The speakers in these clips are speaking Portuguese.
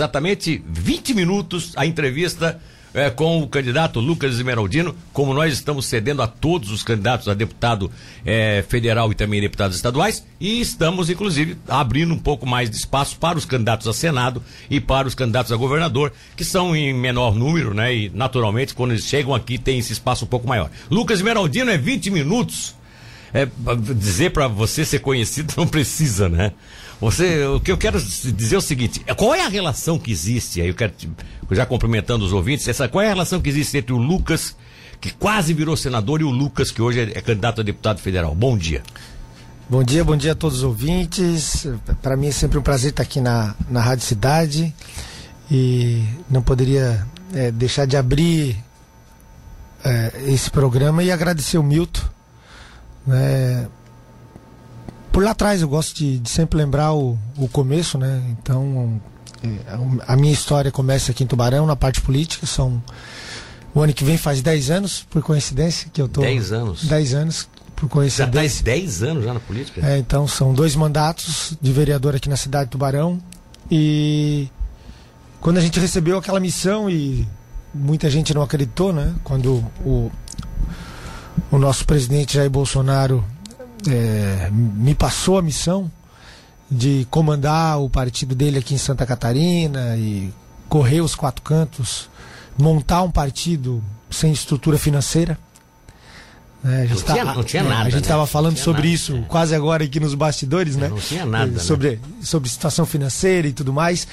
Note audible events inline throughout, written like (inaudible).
exatamente 20 minutos a entrevista é, com o candidato Lucas Esmeraldino, como nós estamos cedendo a todos os candidatos a deputado é, federal e também deputados estaduais, e estamos, inclusive, abrindo um pouco mais de espaço para os candidatos a Senado e para os candidatos a governador, que são em menor número, né? E naturalmente, quando eles chegam aqui, tem esse espaço um pouco maior. Lucas Esmeraldino é 20 minutos. É, dizer para você ser conhecido (laughs) não precisa, né? Você, o que eu quero dizer é o seguinte: qual é a relação que existe? Aí eu quero, já cumprimentando os ouvintes, essa, qual é a relação que existe entre o Lucas, que quase virou senador, e o Lucas, que hoje é, é candidato a deputado federal? Bom dia. Bom dia, bom dia a todos os ouvintes. Para mim é sempre um prazer estar aqui na, na Rádio Cidade e não poderia é, deixar de abrir é, esse programa e agradecer o Milton. Né, por lá atrás eu gosto de, de sempre lembrar o, o começo, né? Então é, a minha história começa aqui em Tubarão, na parte política. São o ano que vem faz 10 anos, por coincidência, que eu tô. 10 anos. 10 anos, por coincidência. Já tá 10 anos já na política? É, então são dois mandatos de vereador aqui na cidade de Tubarão. E quando a gente recebeu aquela missão e muita gente não acreditou, né? Quando o, o nosso presidente Jair Bolsonaro é, me passou a missão de comandar o partido dele aqui em Santa Catarina e correr os quatro cantos, montar um partido sem estrutura financeira. É, não, tá, tinha, não, tinha, nada. A gente estava né? falando sobre nada, isso é. quase agora aqui nos bastidores, né? Não tinha nada. Sobre, né? sobre situação financeira e tudo mais.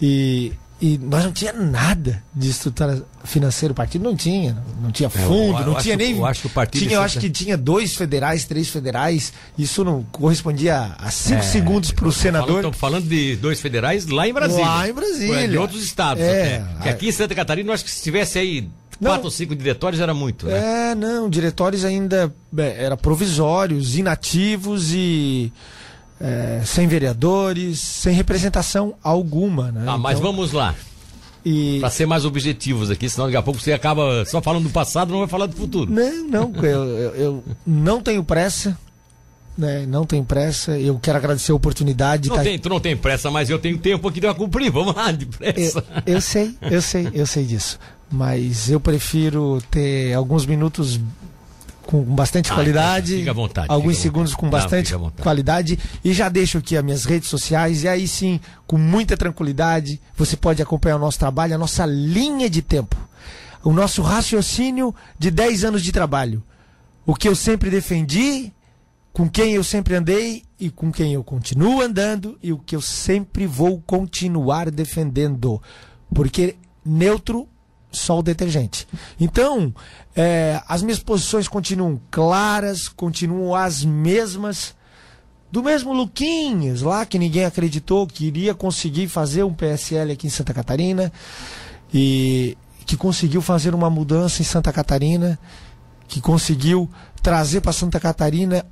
E e nós não tinha nada de estrutura financeira. O partido não tinha. Não tinha é, fundo, eu, eu não tinha nem. Eu acho que o partido. Tinha, eu acho que tinha dois federais, três federais. Isso não correspondia a cinco é, segundos para o senador. Estamos falando de dois federais lá em Brasília. Lá em Brasília. De outros estados. É, até. aqui em Santa Catarina, eu acho que se tivesse aí quatro ou cinco diretórios era muito, né? É, não, diretórios ainda é, era provisórios, inativos e é, sem vereadores, sem representação alguma. Né? Ah, mas então, vamos lá. E... Para ser mais objetivos aqui, senão daqui a pouco você acaba só falando do passado não vai falar do futuro. Não, não, eu, eu, eu não tenho pressa. Né, não tenho pressa, eu quero agradecer a oportunidade. Não tá... tem, tu não tem pressa, mas eu tenho tempo aqui de cumprir, vamos lá, de pressa. Eu, eu sei, eu sei, eu sei disso. Mas eu prefiro ter alguns minutos com bastante ah, qualidade. Fica à vontade. Alguns segundos com bastante Não, qualidade. E já deixo aqui as minhas redes sociais. E aí sim, com muita tranquilidade, você pode acompanhar o nosso trabalho, a nossa linha de tempo. O nosso raciocínio de 10 anos de trabalho. O que eu sempre defendi, com quem eu sempre andei e com quem eu continuo andando e o que eu sempre vou continuar defendendo. Porque neutro só o detergente. Então, é, as minhas posições continuam claras, continuam as mesmas. Do mesmo Luquinhas, lá que ninguém acreditou que iria conseguir fazer um PSL aqui em Santa Catarina e que conseguiu fazer uma mudança em Santa Catarina, que conseguiu trazer para Santa Catarina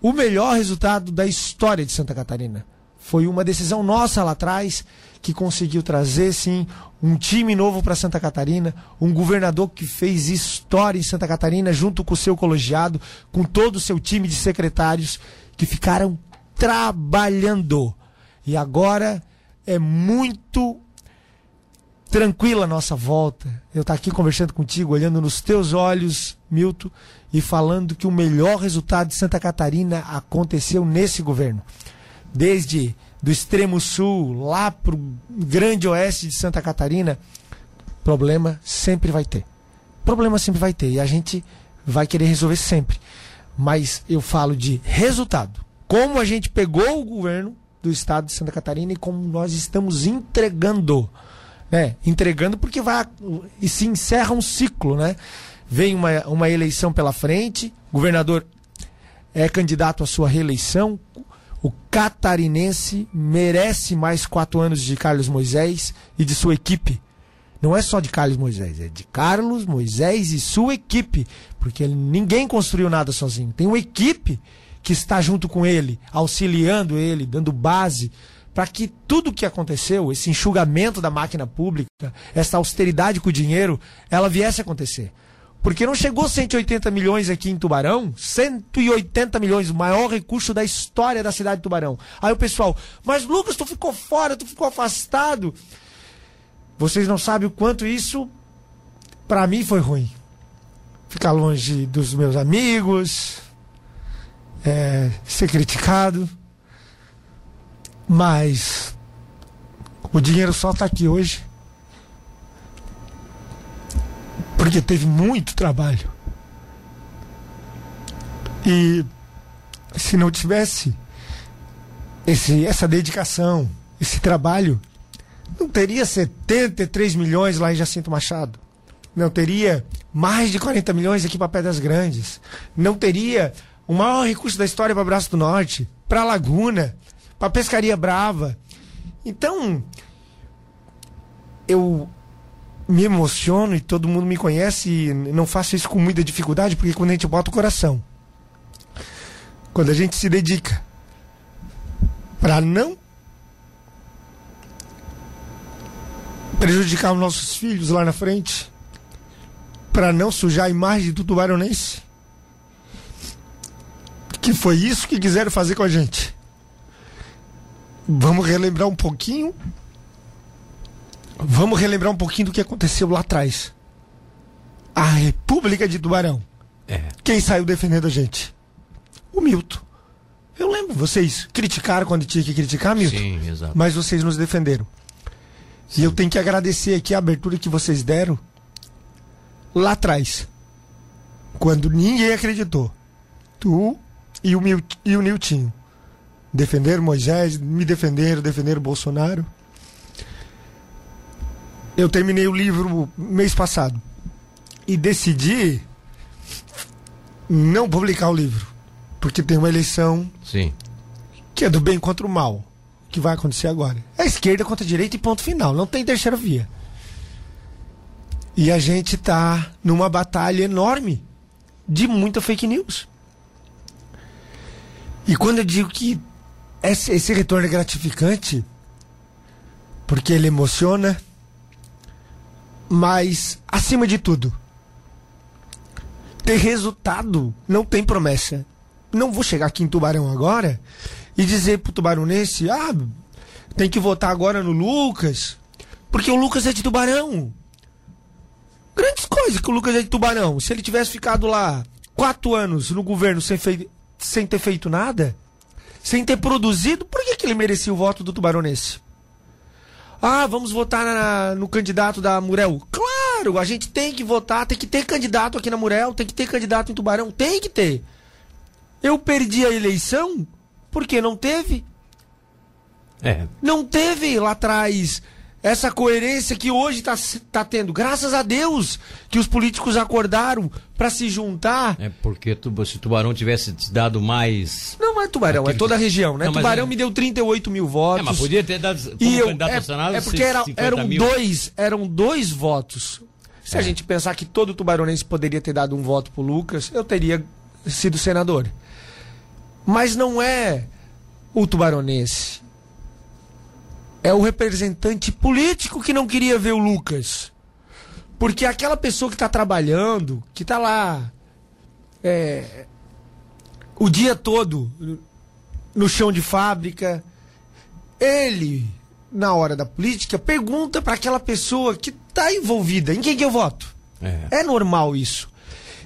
o melhor resultado da história de Santa Catarina. Foi uma decisão nossa lá atrás que conseguiu trazer, sim, um time novo para Santa Catarina, um governador que fez história em Santa Catarina junto com o seu colegiado, com todo o seu time de secretários que ficaram trabalhando. E agora é muito tranquila a nossa volta. Eu estar tá aqui conversando contigo, olhando nos teus olhos, Milton, e falando que o melhor resultado de Santa Catarina aconteceu nesse governo. Desde do extremo sul lá para o grande oeste de Santa Catarina, problema sempre vai ter. Problema sempre vai ter. E a gente vai querer resolver sempre. Mas eu falo de resultado. Como a gente pegou o governo do estado de Santa Catarina e como nós estamos entregando. Né? Entregando porque vai e se encerra um ciclo, né? Vem uma, uma eleição pela frente, governador é candidato à sua reeleição, catarinense merece mais quatro anos de Carlos Moisés e de sua equipe. Não é só de Carlos Moisés, é de Carlos Moisés e sua equipe. Porque ninguém construiu nada sozinho. Tem uma equipe que está junto com ele, auxiliando ele, dando base para que tudo o que aconteceu, esse enxugamento da máquina pública, essa austeridade com o dinheiro, ela viesse a acontecer. Porque não chegou 180 milhões aqui em Tubarão, 180 milhões, o maior recurso da história da cidade de Tubarão. Aí o pessoal, mas Lucas, tu ficou fora, tu ficou afastado. Vocês não sabem o quanto isso, para mim, foi ruim. Ficar longe dos meus amigos, é, ser criticado. Mas o dinheiro só está aqui hoje porque teve muito trabalho. E se não tivesse esse, essa dedicação, esse trabalho, não teria 73 milhões lá em Jacinto Machado. Não teria mais de 40 milhões aqui para Pedras Grandes. Não teria o maior recurso da história para Braço do Norte, para Laguna, para Pescaria Brava. Então, eu me emociono e todo mundo me conhece e não faço isso com muita dificuldade, porque quando a gente bota o coração, quando a gente se dedica para não prejudicar os nossos filhos lá na frente, para não sujar a imagem do tubaronense, que foi isso que quiseram fazer com a gente. Vamos relembrar um pouquinho. Vamos relembrar um pouquinho do que aconteceu lá atrás. A República de Tubarão. É. Quem saiu defendendo a gente? O Milton. Eu lembro, vocês criticaram quando tinha que criticar, Milton. Sim, exato. Mas vocês nos defenderam. Sim. E eu tenho que agradecer aqui a abertura que vocês deram lá atrás. Quando ninguém acreditou. Tu e o, Mil, e o Niltinho. Defenderam Moisés, me defenderam, defenderam Bolsonaro. Eu terminei o livro mês passado. E decidi não publicar o livro. Porque tem uma eleição Sim. que é do bem contra o mal. Que vai acontecer agora. É esquerda contra a direita e ponto final. Não tem terceira via. E a gente está numa batalha enorme de muita fake news. E quando eu digo que esse, esse retorno é gratificante, porque ele emociona, mas acima de tudo, ter resultado não tem promessa não vou chegar aqui em Tubarão agora e dizer pro tubaronense, ah, tem que votar agora no Lucas, porque o Lucas é de Tubarão. Grandes coisas que o Lucas é de Tubarão. Se ele tivesse ficado lá quatro anos no governo sem, sem ter feito nada, sem ter produzido, por que, que ele merecia o voto do tubaronense? Ah, vamos votar na, no candidato da Murel. Claro, a gente tem que votar, tem que ter candidato aqui na Murel, tem que ter candidato em Tubarão, tem que ter. Eu perdi a eleição porque não teve. É. Não teve lá atrás essa coerência que hoje está tá tendo. Graças a Deus que os políticos acordaram para se juntar. É porque tu, se Tubarão tivesse dado mais. Não é Tubarão, é toda a região, né? Não, Tubarão é... me deu 38 mil votos. É, mas podia ter dado e eu, candidato é, Senado, É porque era, eram, mil. dois, eram dois votos. Se é. a gente pensar que todo tubaronense poderia ter dado um voto pro Lucas, eu teria sido senador. Mas não é o tubaronense. É o representante político que não queria ver o Lucas. Porque aquela pessoa que está trabalhando, que está lá é, o dia todo no chão de fábrica, ele, na hora da política, pergunta para aquela pessoa que está envolvida: em quem que eu voto? É. é normal isso.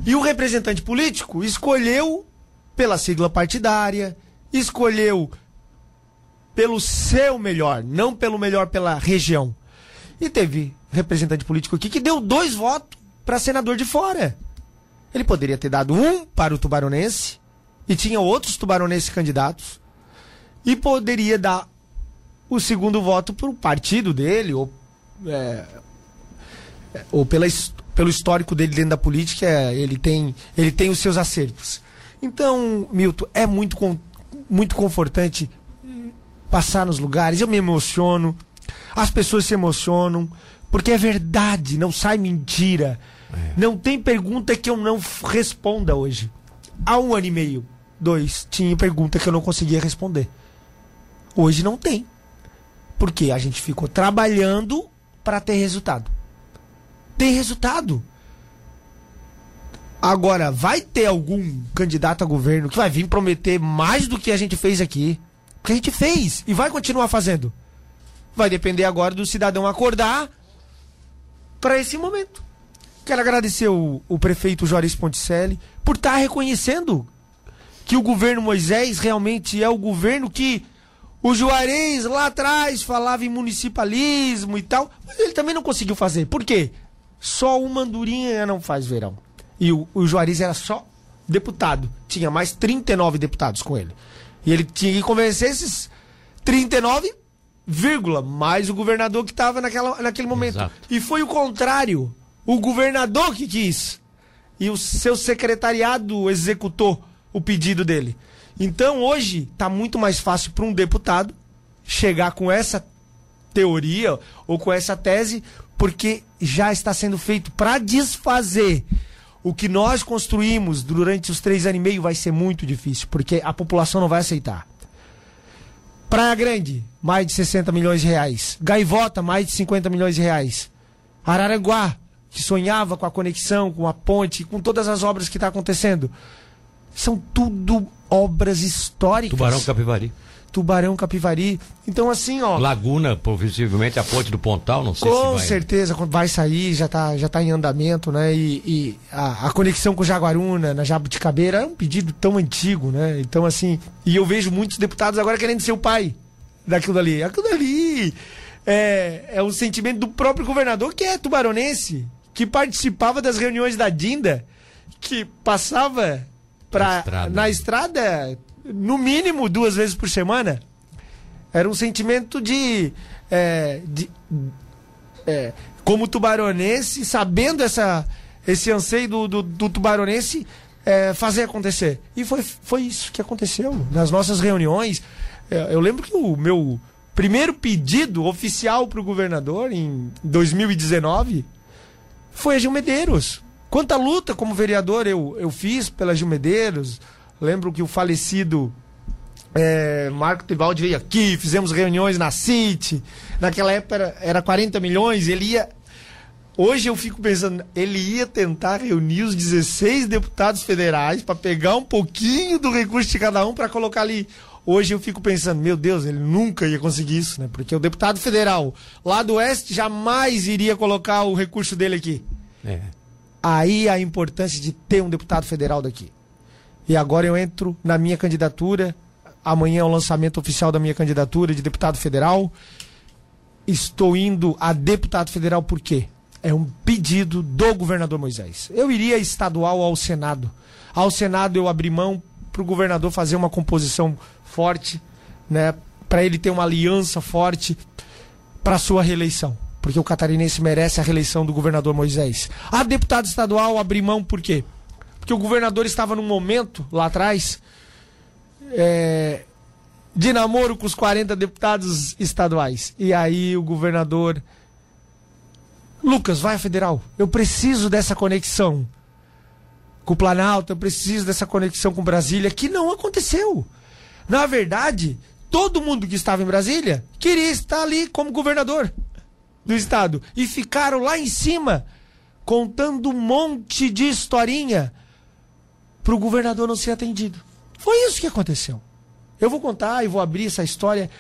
E o representante político escolheu pela sigla partidária, escolheu pelo seu melhor, não pelo melhor pela região. E teve representante político aqui que deu dois votos para senador de fora. Ele poderia ter dado um para o tubaronense e tinha outros tubaronenses candidatos e poderia dar o segundo voto para o partido dele ou, é, ou pela, pelo histórico dele dentro da política. Ele tem, ele tem os seus acertos. Então, Milton, é muito, muito confortante passar nos lugares. Eu me emociono, as pessoas se emocionam, porque é verdade, não sai mentira. É. Não tem pergunta que eu não responda hoje. Há um ano e meio, dois, tinha pergunta que eu não conseguia responder. Hoje não tem. Porque a gente ficou trabalhando para ter resultado. Tem resultado. Agora, vai ter algum candidato a governo que vai vir prometer mais do que a gente fez aqui? Que a gente fez e vai continuar fazendo. Vai depender agora do cidadão acordar para esse momento. Quero agradecer o, o prefeito Juarez Ponticelli por estar tá reconhecendo que o governo Moisés realmente é o governo que o Juarez lá atrás falava em municipalismo e tal, mas ele também não conseguiu fazer. Por quê? Só o Mandurinha não faz verão. E o, o Juarez era só deputado. Tinha mais 39 deputados com ele. E ele tinha que convencer esses 39, vírgula, mais o governador que estava naquele momento. Exato. E foi o contrário. O governador que quis. E o seu secretariado executou o pedido dele. Então hoje está muito mais fácil para um deputado chegar com essa teoria ou com essa tese, porque já está sendo feito para desfazer o que nós construímos durante os três anos e meio vai ser muito difícil, porque a população não vai aceitar. Praia Grande, mais de 60 milhões de reais. Gaivota, mais de 50 milhões de reais. Araranguá, que sonhava com a conexão, com a ponte, com todas as obras que está acontecendo. São tudo obras históricas. Tubarão Capivari. Tubarão Capivari. Então, assim, ó. Laguna, possivelmente a ponte do Pontal, não sei com se. Com certeza, vai sair, já está já tá em andamento, né? E, e a, a, conexão com Jaguaruna, na Jabuticabeira, é um pedido tão antigo, né? Então, assim. E eu vejo muitos deputados agora querendo ser o pai daquilo ali. Aquilo ali é, é o sentimento do próprio governador, que é tubaronense, que participava das reuniões da Dinda, que passava pra, na estrada, na estrada no mínimo duas vezes por semana. Era um sentimento de. É, de é, como tubaronense, sabendo essa, esse anseio do, do, do tubaronense é, fazer acontecer. E foi, foi isso que aconteceu. Nas nossas reuniões, é, eu lembro que o meu primeiro pedido oficial para o governador em 2019 foi a Gil Medeiros. Quanta luta como vereador eu, eu fiz pela Gil Medeiros, Lembro que o falecido é, Marco Tibaldi veio aqui, fizemos reuniões na City. Naquela época era, era 40 milhões, ele ia. Hoje eu fico pensando, ele ia tentar reunir os 16 deputados federais para pegar um pouquinho do recurso de cada um para colocar ali. Hoje eu fico pensando, meu Deus, ele nunca ia conseguir isso, né? Porque o deputado federal lá do Oeste jamais iria colocar o recurso dele aqui. É. Aí a importância de ter um deputado federal daqui. E agora eu entro na minha candidatura. Amanhã é o lançamento oficial da minha candidatura de deputado federal. Estou indo a deputado federal por quê? É um pedido do governador Moisés. Eu iria estadual ao Senado. Ao Senado eu abri mão para o governador fazer uma composição forte, né? Para ele ter uma aliança forte para sua reeleição. Porque o catarinense merece a reeleição do governador Moisés. A deputado estadual abri mão por quê? Porque o governador estava num momento lá atrás é, de namoro com os 40 deputados estaduais. E aí o governador. Lucas, vai federal. Eu preciso dessa conexão com o Planalto, eu preciso dessa conexão com Brasília, que não aconteceu. Na verdade, todo mundo que estava em Brasília queria estar ali como governador do estado. E ficaram lá em cima contando um monte de historinha para o governador não ser atendido. Foi isso que aconteceu. Eu vou contar e vou abrir essa história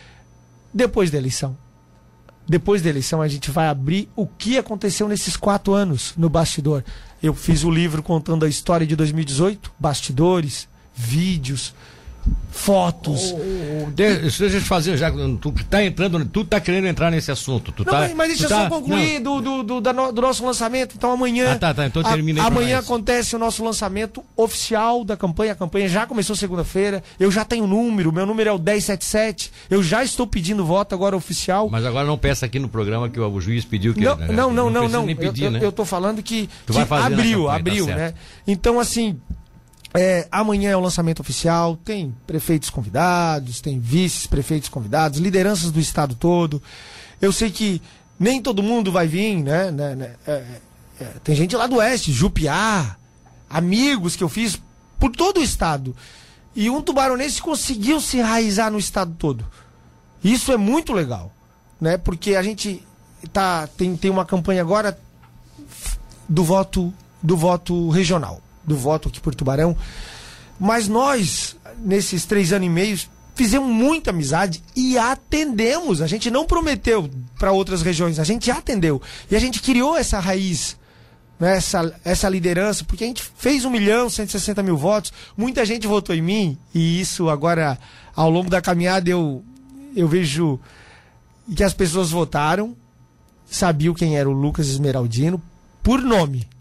depois da eleição. Depois da eleição, a gente vai abrir o que aconteceu nesses quatro anos no bastidor. Eu fiz o livro contando a história de 2018, bastidores, vídeos, fotos. Oh, oh, deixa eu te fazer, já tu tá entrando, tu tá querendo entrar nesse assunto. Tu não, tá, mas, deixa eu tá, só concluir do, do, do, do, nosso lançamento. Então amanhã. Ah, tá, tá. Então termina a, Amanhã acontece o nosso lançamento oficial da campanha. A campanha já começou segunda-feira. Eu já tenho número, meu número é o 1077. Eu já estou pedindo voto agora oficial. Mas agora não peça aqui no programa que o juiz pediu que. Não, né? não, não, não. não, não. Pedir, eu, né? eu, eu tô falando que, que abriu, campanha, abriu, tá né? Então, assim, é, amanhã é o lançamento oficial, tem prefeitos convidados, tem vices-prefeitos convidados, lideranças do estado todo. Eu sei que nem todo mundo vai vir, né? né, né é, é, tem gente lá do oeste, Jupiá, amigos que eu fiz por todo o estado. E um tubaronense conseguiu se enraizar no estado todo. Isso é muito legal, né? Porque a gente tá, tem, tem uma campanha agora do voto, do voto regional do voto aqui por Tubarão. Mas nós, nesses três anos e meio, fizemos muita amizade e atendemos. A gente não prometeu para outras regiões, a gente atendeu. E a gente criou essa raiz, né, essa, essa liderança, porque a gente fez um milhão, 160 mil votos, muita gente votou em mim, e isso agora, ao longo da caminhada, eu, eu vejo que as pessoas votaram, sabiam quem era o Lucas Esmeraldino, por nome.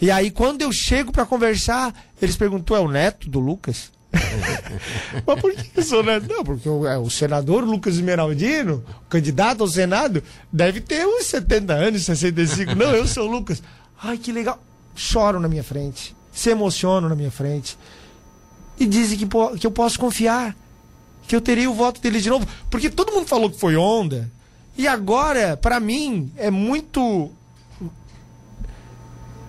E aí, quando eu chego para conversar, eles perguntam: é o neto do Lucas? (laughs) Mas por que sou neto? Não, porque o, é, o, senador Lucas Esmeraldino, candidato ao Senado, deve ter uns 70 anos, 65. Não, eu sou o Lucas. Ai, que legal. Choram na minha frente, se emocionam na minha frente. E dizem que, que eu posso confiar, que eu terei o voto deles de novo. Porque todo mundo falou que foi onda. E agora, para mim, é muito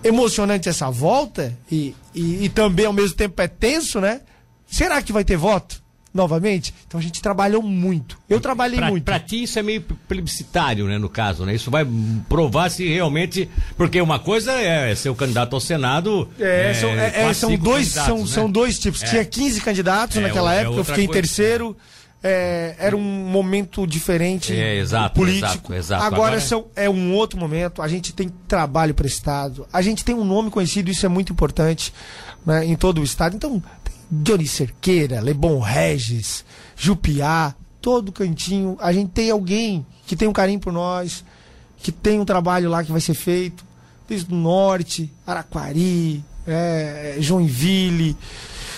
emocionante essa volta e, e, e, também ao mesmo tempo é tenso, né? Será que vai ter voto? Novamente? Então a gente trabalhou muito. Eu trabalhei pra, muito. Para ti isso é meio plebiscitário, né, no caso, né? Isso vai provar se realmente, porque uma coisa é ser o candidato ao Senado. É, é são, é, é são dois, são, né? são dois tipos. É. Tinha 15 candidatos naquela época, eu fiquei coisa. em terceiro é, era um momento diferente é, exato, político. Exato, exato. Agora, Agora é um outro momento. A gente tem trabalho prestado. A gente tem um nome conhecido, isso é muito importante né, em todo o estado. Então, Johnny Cerqueira, Lebon Regis, Jupiá, todo cantinho. A gente tem alguém que tem um carinho por nós, que tem um trabalho lá que vai ser feito. Desde o norte, Araquari, é, Joinville.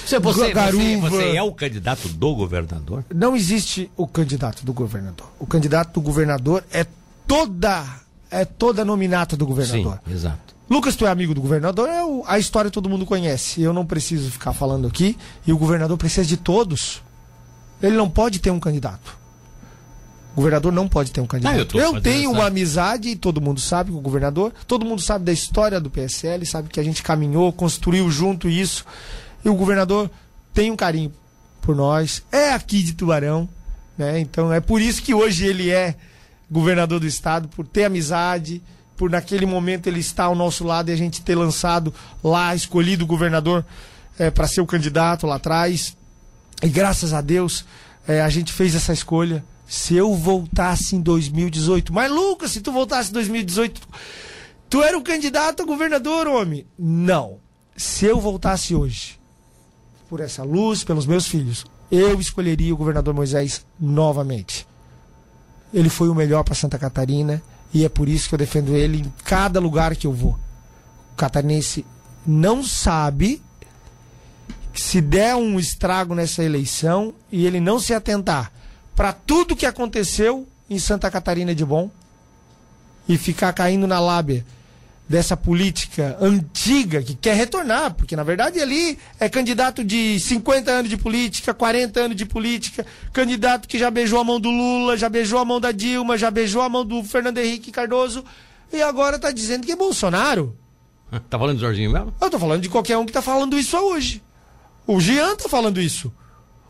Você, você, você, você, é o candidato do governador? Não existe o candidato do governador. O candidato do governador é toda é toda nominata do governador. Sim, exato. Lucas, tu é amigo do governador, é o, a história todo mundo conhece. Eu não preciso ficar falando aqui. E o governador precisa de todos. Ele não pode ter um candidato. O governador não pode ter um candidato. eu, eu tenho uma amizade, e todo mundo sabe com o governador. Todo mundo sabe da história do PSL, sabe que a gente caminhou, construiu junto isso. E o governador tem um carinho por nós, é aqui de Tubarão, né? Então é por isso que hoje ele é governador do estado, por ter amizade, por naquele momento ele estar ao nosso lado e a gente ter lançado lá, escolhido o governador é, para ser o candidato lá atrás. E graças a Deus é, a gente fez essa escolha. Se eu voltasse em 2018, mas Lucas, se tu voltasse em 2018, tu era o candidato a governador, homem? Não. Se eu voltasse hoje, por essa luz, pelos meus filhos, eu escolheria o governador Moisés novamente. Ele foi o melhor para Santa Catarina e é por isso que eu defendo ele em cada lugar que eu vou. O catarinense não sabe que se der um estrago nessa eleição e ele não se atentar para tudo que aconteceu em Santa Catarina de bom e ficar caindo na lábia dessa política antiga que quer retornar, porque na verdade ali é candidato de 50 anos de política, 40 anos de política, candidato que já beijou a mão do Lula, já beijou a mão da Dilma, já beijou a mão do Fernando Henrique Cardoso e agora está dizendo que é Bolsonaro. (laughs) Tá falando de Jorginho mesmo? Eu tô falando de qualquer um que tá falando isso hoje. O Jean tá falando isso.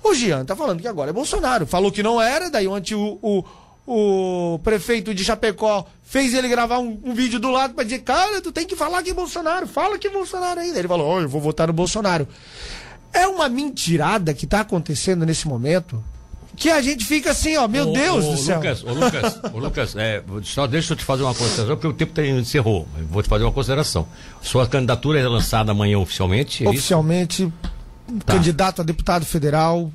O Jean tá falando que agora é Bolsonaro. Falou que não era, daí ontem o, o, o prefeito de Chapecó fez ele gravar um, um vídeo do lado para dizer, cara, tu tem que falar que é Bolsonaro, fala que é Bolsonaro ainda. Ele falou, oh, eu vou votar no Bolsonaro. É uma mentirada que está acontecendo nesse momento que a gente fica assim, ó, meu ô, Deus ô, do céu. Lucas, ô Lucas, (laughs) ô Lucas, é, só deixa eu te fazer uma consideração, porque o tempo tá, encerrou. vou te fazer uma consideração. Sua candidatura é lançada amanhã oficialmente? É oficialmente, tá. candidato a deputado federal,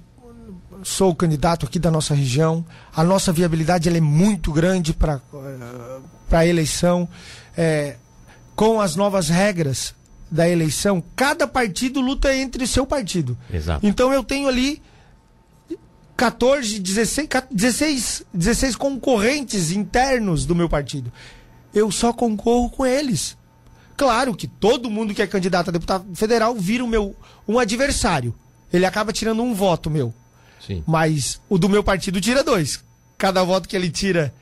sou o candidato aqui da nossa região. A nossa viabilidade é muito grande para a eleição. É, com as novas regras da eleição, cada partido luta entre seu partido. Exato. Então eu tenho ali 14, 16, 16, 16 concorrentes internos do meu partido. Eu só concorro com eles. Claro que todo mundo que é candidato a deputado federal vira o meu um adversário. Ele acaba tirando um voto meu. Sim. Mas o do meu partido tira dois. Cada voto que ele tira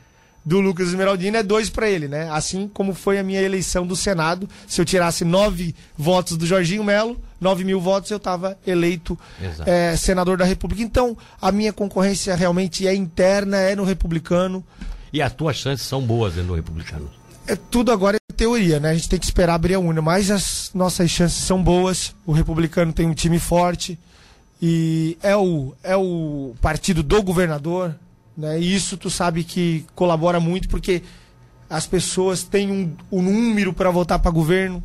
do Lucas Esmeraldino é dois para ele, né? Assim como foi a minha eleição do Senado. Se eu tirasse nove votos do Jorginho Melo, nove mil votos, eu estava eleito é, senador da República. Então, a minha concorrência realmente é interna, é no republicano. E as tuas chances são boas no republicano? É, tudo agora é teoria, né? A gente tem que esperar abrir a urna, mas as nossas chances são boas. O republicano tem um time forte e é o, é o partido do governador, né? E isso tu sabe que colabora muito porque as pessoas têm um, um número para votar para governo.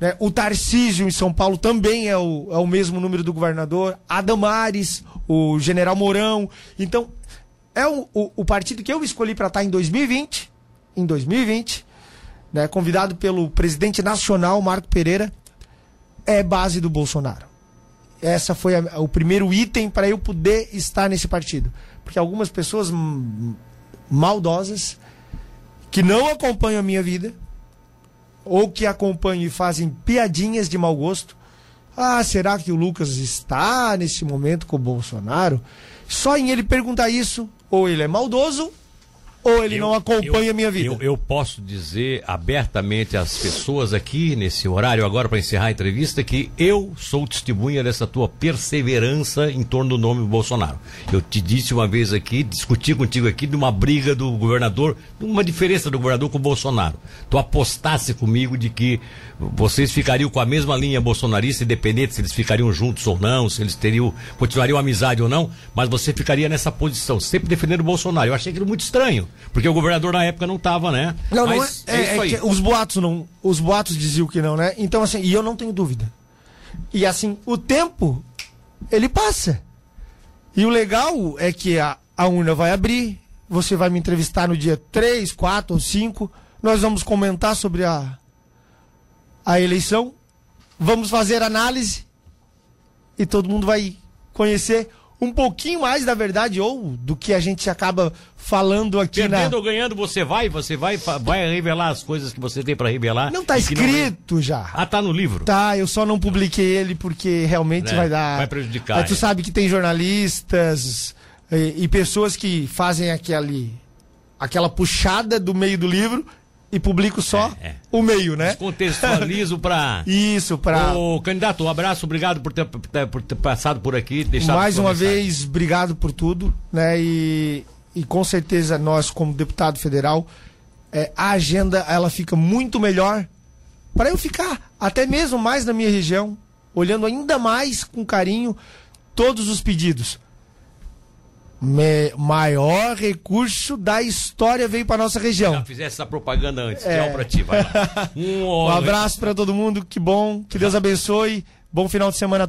Né? O Tarcísio em São Paulo também é o, é o mesmo número do governador. Adamares, o General Mourão. Então, é o, o, o partido que eu escolhi para estar tá em 2020. Em 2020, né? convidado pelo presidente nacional, Marco Pereira, é base do Bolsonaro. Essa foi a, o primeiro item para eu poder estar nesse partido. Porque algumas pessoas maldosas que não acompanham a minha vida ou que acompanham e fazem piadinhas de mau gosto. Ah, será que o Lucas está nesse momento com o Bolsonaro? Só em ele perguntar isso, ou ele é maldoso, ou ele eu, não acompanha eu, a minha vida? Eu, eu, posso dizer abertamente às pessoas aqui, nesse horário agora para encerrar a entrevista, que eu sou testemunha dessa tua perseverança em torno do nome Bolsonaro. Eu te disse uma vez aqui, discuti contigo aqui de uma briga do governador, uma diferença do governador com o Bolsonaro. Tu apostasse comigo de que vocês ficariam com a mesma linha bolsonarista, independente se eles ficariam juntos ou não, se eles teriam, continuariam amizade ou não, mas você ficaria nessa posição, sempre defendendo o Bolsonaro. Eu achei aquilo muito estranho. Porque o governador na época não estava, né? Não, Mas não é, é, é, é os boatos não, os boatos diziam que não, né? Então assim, e eu não tenho dúvida. E assim, o tempo ele passa. E o legal é que a, a urna vai abrir, você vai me entrevistar no dia 3, 4 ou 5, nós vamos comentar sobre a a eleição, vamos fazer análise e todo mundo vai conhecer um pouquinho mais da verdade ou do que a gente acaba falando aqui Perdendo na... ou ganhando, você vai, você vai, vai revelar as coisas que você tem para revelar. Não tá escrito não... já. Ah, tá no livro. Tá, eu só não publiquei ele porque realmente é, vai dar. Vai prejudicar. Aí tu é. sabe que tem jornalistas e, e pessoas que fazem aquele, aquela puxada do meio do livro e publico só é, é. o meio, né? Contextualizo para (laughs) Isso, para O candidato, um abraço, obrigado por ter, por ter passado por aqui, deixado Mais uma mensagem. vez, obrigado por tudo, né? E, e com certeza nós como deputado federal, é, a agenda ela fica muito melhor para eu ficar até mesmo mais na minha região, olhando ainda mais com carinho todos os pedidos me, maior recurso da história veio para nossa região. Já fizesse essa propaganda antes. É. Tchau pra ti, vai lá. (laughs) Um, um abraço para todo mundo, que bom, que Deus abençoe. Bom final de semana